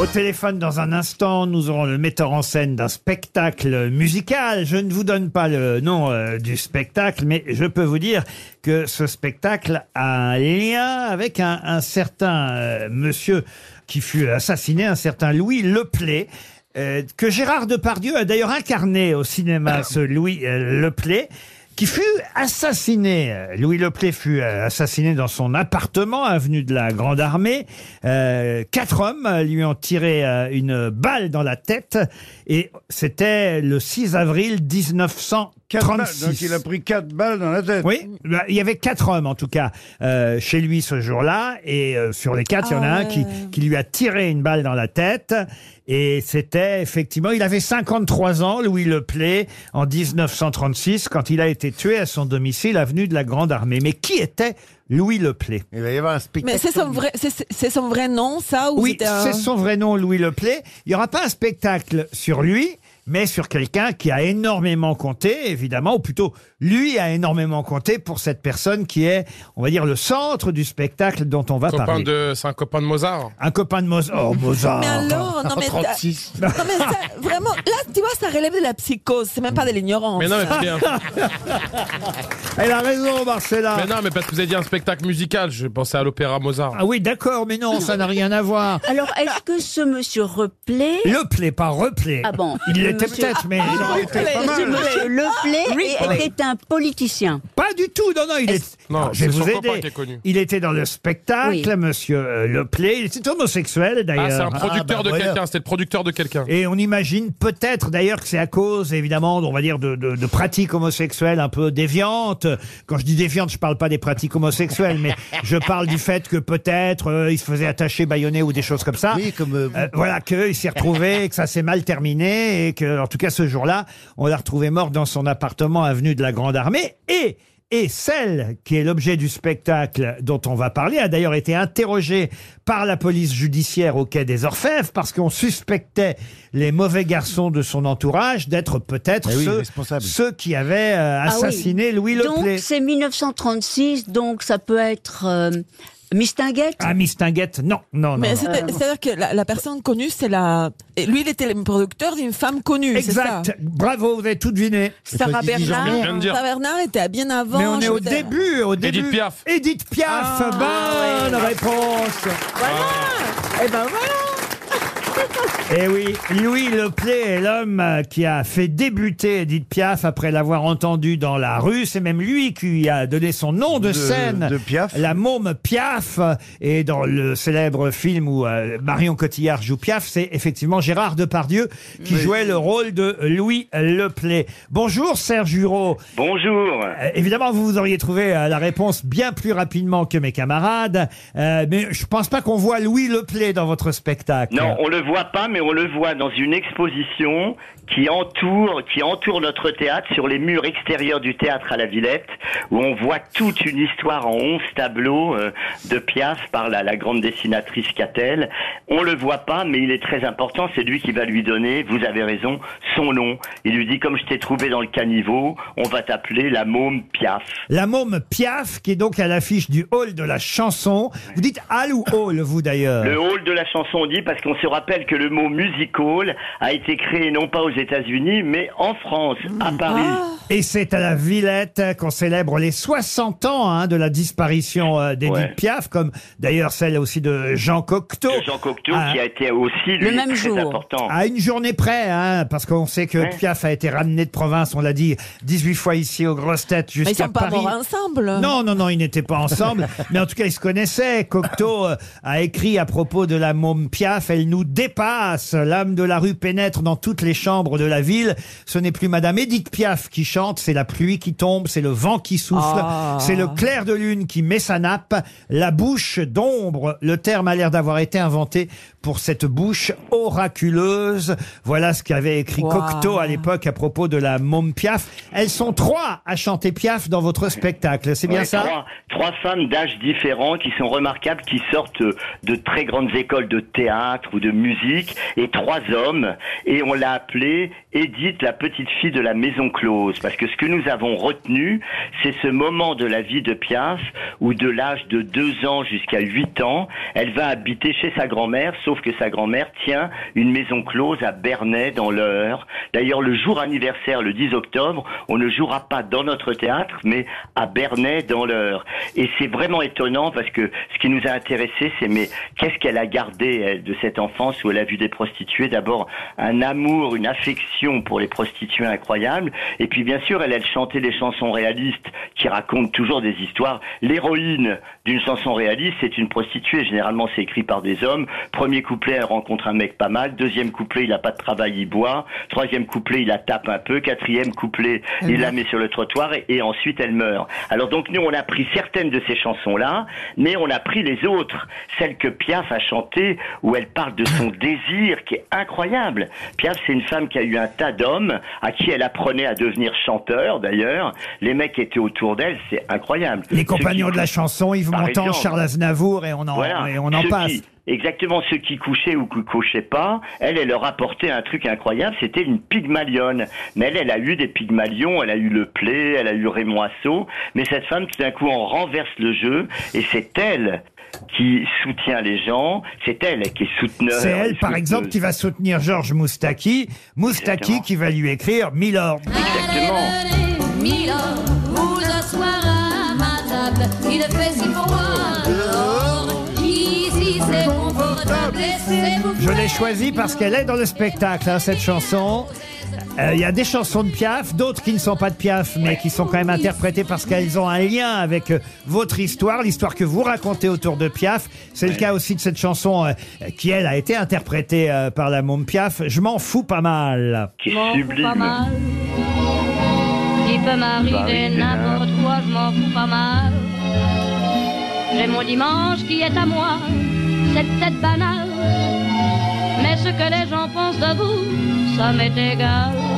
Au téléphone, dans un instant, nous aurons le metteur en scène d'un spectacle musical. Je ne vous donne pas le nom euh, du spectacle, mais je peux vous dire que ce spectacle a un lien avec un, certain euh, monsieur qui fut assassiné, un certain Louis Leplay. euh, que Gérard Depardieu a d'ailleurs incarné au cinéma, ce Louis euh, Leplay, qui fut assassiné. Louis Leplay fut euh, assassiné dans son appartement, avenue de la Grande Armée. Euh, quatre hommes lui ont tiré euh, une balle dans la tête et c'était le 6 avril 1936. Donc il a pris quatre balles dans la tête. Oui, bah, il y avait quatre hommes en tout cas euh, chez lui ce jour-là, et euh, sur les quatre, il y en a un qui, qui lui a tiré une balle dans la tête. Et c'était effectivement, il avait 53 ans, Louis Leplay, en 1936, quand il a été tué à son domicile, avenue de la Grande Armée. Mais qui était Louis Leplay Il va y avoir un spectacle. Mais c'est son vrai, c'est- son vrai nom, ça ou Oui, c'était un- c'est son vrai nom, Louis Leplay. Il n'y aura pas un spectacle sur lui, mais sur quelqu'un qui a énormément compté, évidemment, ou plutôt lui a énormément compté pour cette personne qui est, on va dire, le centre du spectacle dont on va Copain parler. de, c'est un copain de Mozart. Un copain de Mozart. Oh, Mozart. Mais alors, non mais, 36. non mais ça, vraiment, là tu vois, ça relève de la psychose, c'est même pas de l'ignorance. Mais non, mais, c'est bien. Elle a raison, Marcella. mais non, mais parce que vous avez dit un spectacle musical, je pensais à l'opéra Mozart. Ah oui, d'accord, mais non, ça n'a rien à voir. Alors, est-ce que ce monsieur Replay... Leplay, pas replay. Ah bon Il l'était Monsieur- peut-être, mais Ce monsieur Leplay était un politicien. pas du tout. Non, non, il est. Non, je vais c'est son vous copain aider. qui est connu. Il était dans le spectacle, Oui. monsieur euh, Leplay. Il était homosexuel, d'ailleurs. Ah, c'est un producteur bah de voilà. quelqu'un, c'était le producteur de quelqu'un. Et on imagine peut-être d'ailleurs que c'est à cause, évidemment, on va dire, de, de- de pratiques homosexuelles un peu déviantes. Quand je dis déviantes, je parle pas des pratiques homosexuelles, mais je parle du fait que peut-être euh, il se faisait attacher, baïonner ou des choses comme ça. Oui, comme. euh, Euh, voilà, qu'il s'est retrouvé, que ça s'est mal terminé, et que, en tout cas, ce jour-là, on l'a retrouvé mort dans son appartement avenue de la Grande Armée. Et, et celle qui est l'objet du spectacle dont on va parler a d'ailleurs été interrogée par la police judiciaire au quai des Orfèvres parce qu'on suspectait les mauvais garçons de son entourage d'être peut-être Eh oui, ceux, responsables. ceux qui avaient euh, Ah oui. assassiné Louis Donc, Leplay. c'est 1936, donc ça peut être euh, Mistinguett Ah, Mistinguett, non, non, non. Mais non. c'est- c'est-à-dire que la, la personne connue, c'est la. et lui, il était le producteur d'une femme connue. c'est ça Exact. Bravo, vous avez tout deviné. Sarah Faut dire Je viens de Bernard. dire. Sarah Bernard était bien avant. Mais on est je au veux dire. début, au début. Edith Piaf. Edith Piaf, bonne réponse. Eh ben voilà. Eh oui, Louis Leplay est l'homme euh, qui a fait débuter Edith Piaf après l'avoir entendue dans la rue. C'est même lui qui lui a donné son nom de, De- scène. de Piaf. La môme Piaf. Et dans le célèbre film où euh, Marion Cotillard joue Piaf, c'est effectivement Gérard Depardieu qui jouait le rôle de Louis Leplay. Bonjour Serge Hureau. Bonjour. Euh, évidemment, vous vous auriez trouvé euh, la réponse bien plus rapidement que mes camarades, euh, mais je pense pas qu'on voit Louis Leplay dans votre spectacle. Non, on le voit pas, mais on le voit dans une exposition qui entoure, qui entoure notre théâtre sur les murs extérieurs du théâtre à la Villette, où on voit toute une histoire en onze tableaux euh, de Piaf par la, la grande dessinatrice Catel. On le voit pas, mais il est très important. C'est lui qui va lui donner, vous avez raison, son nom. Il lui dit comme je t'ai trouvé dans le caniveau, on va t'appeler la môme Piaf. La môme Piaf, qui est donc à l'affiche du hall de la chanson. Vous dites hall ou hall, vous d'ailleurs? Le hall de la chanson, on dit parce qu'on se rappelle que le mot music hall a été créé non pas aux États-Unis, mais en France, à Paris. Et c'est à la Villette qu'on célèbre les 60 ans hein, de la disparition euh, d'Edith Ouais. Piaf, comme d'ailleurs celle aussi de Jean Cocteau. De Jean Cocteau, Ah. qui a été aussi lui, Le même très jour. important. À une journée près, hein, parce qu'on sait que Ouais. Piaf a été ramené de province, on l'a dit 18 fois ici aux grosses têtes Mais ils jusqu'à sont pas Paris. morts ensemble. Non, non, non, ils n'étaient pas ensemble, mais en tout cas, ils se connaissaient. Cocteau euh, a écrit à propos de la môme Piaf, elle nous dépasse. L'âme de la rue pénètre dans toutes les chambres de la ville. Ce n'est plus Madame Edith Piaf qui chante, c'est la pluie qui tombe, c'est le vent qui souffle, Ah. c'est le clair de lune qui met sa nappe, la bouche d'ombre. Le terme a l'air d'avoir été inventé pour cette bouche oraculeuse. Voilà ce qu'avait écrit Wow. Cocteau à l'époque à propos de la môme Piaf. Elles sont trois à chanter Piaf dans votre spectacle, c'est bien Ouais, ça? trois, trois femmes d'âge différents qui sont remarquables, qui sortent de très grandes écoles de théâtre ou de musique musique et trois hommes. Et on l'a appelée Edith, la petite fille de la maison close. Parce que ce que nous avons retenu, c'est ce moment de la vie de Piaf où de l'âge de deux ans jusqu'à huit ans, elle va habiter chez sa grand-mère, sauf que sa grand-mère tient une maison close à Bernay dans l'Eure. D'ailleurs, le jour anniversaire, le 10 octobre, on ne jouera pas dans notre théâtre, mais à Bernay dans l'Eure. Et c'est vraiment étonnant parce que ce qui nous a intéressé, c'est mais qu'est-ce qu'elle a gardé de cette enfance où elle a vu des prostituées D'abord un amour, une affection pour les prostituées incroyable, et puis bien sûr elle, elle chantait des chansons réalistes qui racontent toujours des histoires. L'héroïne d'une chanson réaliste, c'est une prostituée. Généralement, c'est écrit par des hommes. Premier couplet, elle rencontre un mec pas mal. Deuxième couplet, il a pas de travail, il boit. Troisième couplet, il la tape un peu. Quatrième couplet, il la met sur le trottoir et, et ensuite elle meurt. Alors donc nous, on a pris certaines de ces chansons-là, mais on a pris les autres, celles que Piaf a chantées, où elle parle de son désir, qui est incroyable. Piaf, c'est une femme qui a eu un tas d'hommes, à qui elle apprenait à devenir chanteur, d'ailleurs. Les mecs étaient autour d'elle, c'est incroyable. Les compagnons qui- de la chanson, Yves Par Montand, exemple. Charles Aznavour, et on en, Voilà. et on en Ceux passe. qui- exactement ceux qui couchaient ou qui couchaient pas, elle, elle leur apportait un truc incroyable, c'était une pygmalionne. Mais elle, elle a eu des pygmalions, elle a eu le play, elle a eu Raymond Assaut, mais cette femme, tout d'un coup, on renverse le jeu, et c'est elle qui soutient les gens, c'est elle qui est souteneur. C'est elle, par exemple, qui va soutenir Georges Moustaki. Moustaki Exactement. qui va lui écrire Milord. Exactement. Milord, vous asseoir à ma table, il fait si froid Je l'ai choisie parce qu'elle est dans le spectacle, hein, cette chanson. Euh, Il y a des chansons de Piaf, d'autres qui ne sont pas de Piaf, mais qui sont quand même interprétées parce qu'elles ont un lien avec euh, votre histoire, l'histoire que vous racontez autour de Piaf. C'est le cas aussi de cette chanson euh, qui, elle, a été interprétée euh, par la môme Piaf. Je m'en fous pas mal. Qui est m'en fous sublime. pas mal. Il peut m'arriver arriver n'importe quoi, je m'en fous pas mal. J'ai mon dimanche qui est à moi, c'est peut-être banal. Mais ce que les gens pensent de vous, ça m'est égal.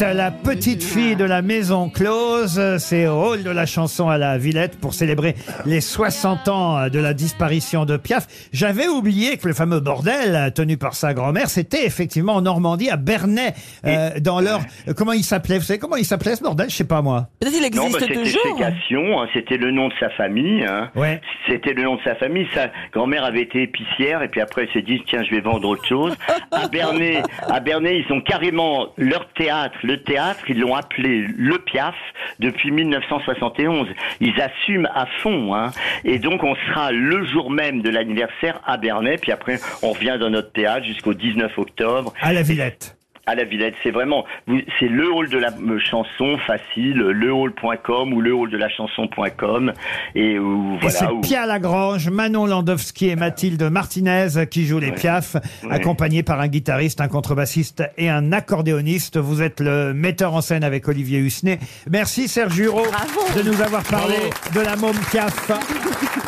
Edith, la petite fille de la maison close, c'est au rôle de la chanson à la Villette pour célébrer les 60 ans de la disparition de Piaf. J'avais oublié que le fameux bordel tenu par sa grand-mère, c'était effectivement en Normandie, à Bernay, euh, dans leur... Comment il s'appelait? Vous savez comment il s'appelait ce bordel? Je sais pas moi. Peut-être il Non, bah, existe c'était toujours. Hein, c'était le nom de sa famille. hein. Ouais. C'était le nom de sa famille. Sa grand-mère avait été épicière et puis après elle s'est dit tiens je vais vendre autre chose. À Bernay, à Bernay ils ont carrément leur théâtre, le théâtre ils l'ont appelé le Piaf depuis 1971. Ils assument à fond. Hein. Et donc on sera le jour même de l'anniversaire à Bernay puis après on revient dans notre théâtre jusqu'au 19 octobre À la Villette. À la Villette. C'est vraiment, vous- c'est le hall de la euh, chanson facile, lehall.com ou le hall de la chanson.com et où, Et c'est voilà. où- Pia Lagrange, Manon Landowski et Mathilde Martinez qui jouent les Piaf, accompagnés par un guitariste, un contrebassiste et un accordéoniste. Vous êtes le metteur en scène avec Olivier Hussenet. Merci Serge Giraud de nous avoir parlé de la môme Piaf.